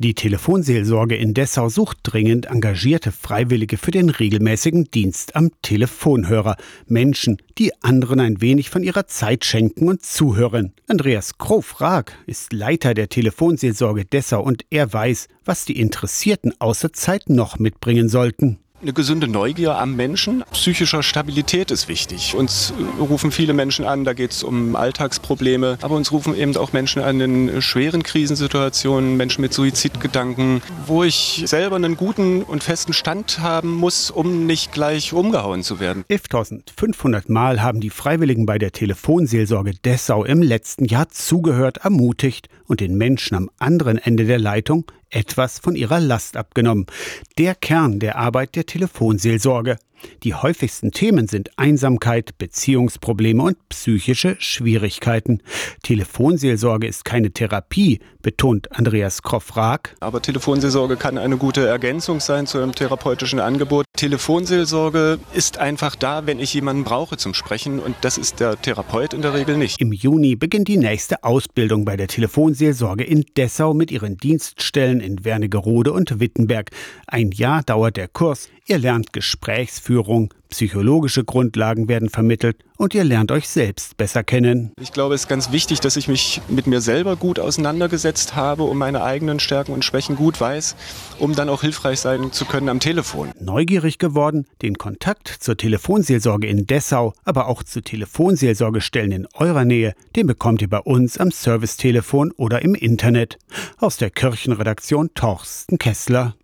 Die Telefonseelsorge in Dessau sucht dringend engagierte Freiwillige für den regelmäßigen Dienst am Telefonhörer. Menschen, die anderen ein wenig von ihrer Zeit schenken und zuhören. Andreas Krof-Raag ist Leiter der Telefonseelsorge Dessau und er weiß, was die Interessierten außer Zeit noch mitbringen sollten. Eine gesunde Neugier am Menschen. Psychischer Stabilität ist wichtig. Uns rufen viele Menschen an, da geht es um Alltagsprobleme, aber uns rufen eben auch Menschen an in schweren Krisensituationen, Menschen mit Suizidgedanken, wo ich selber einen guten und festen Stand haben muss, um nicht gleich umgehauen zu werden. 11.500 Mal haben die Freiwilligen bei der Telefonseelsorge Dessau im letzten Jahr zugehört, ermutigt und den Menschen am anderen Ende der Leitung etwas von ihrer Last abgenommen. Der Kern der Arbeit der Telefonseelsorge. Die häufigsten Themen sind Einsamkeit, Beziehungsprobleme und psychische Schwierigkeiten. Telefonseelsorge ist keine Therapie, betont Andreas Kroff-Raag. Aber Telefonseelsorge kann eine gute Ergänzung sein zu einem therapeutischen Angebot. Telefonseelsorge ist einfach da, wenn ich jemanden brauche zum Sprechen und das ist der Therapeut in der Regel nicht. Im Juni beginnt die nächste Ausbildung bei der Telefonseelsorge in Dessau mit ihren Dienststellen in Wernigerode und Wittenberg. Ein Jahr dauert der Kurs. Ihr lernt Gesprächsführung, psychologische Grundlagen werden vermittelt und ihr lernt euch selbst besser kennen. Ich glaube, es ist ganz wichtig, dass ich mich mit mir selber gut auseinandergesetzt habe und meine eigenen Stärken und Schwächen gut weiß, um dann auch hilfreich sein zu können am Telefon. Neugierig geworden, den Kontakt zur Telefonseelsorge in Dessau, aber auch zu Telefonseelsorgestellen in eurer Nähe, den bekommt ihr bei uns am Servicetelefon oder im Internet. Aus der Kirchenredaktion Torsten Kessler.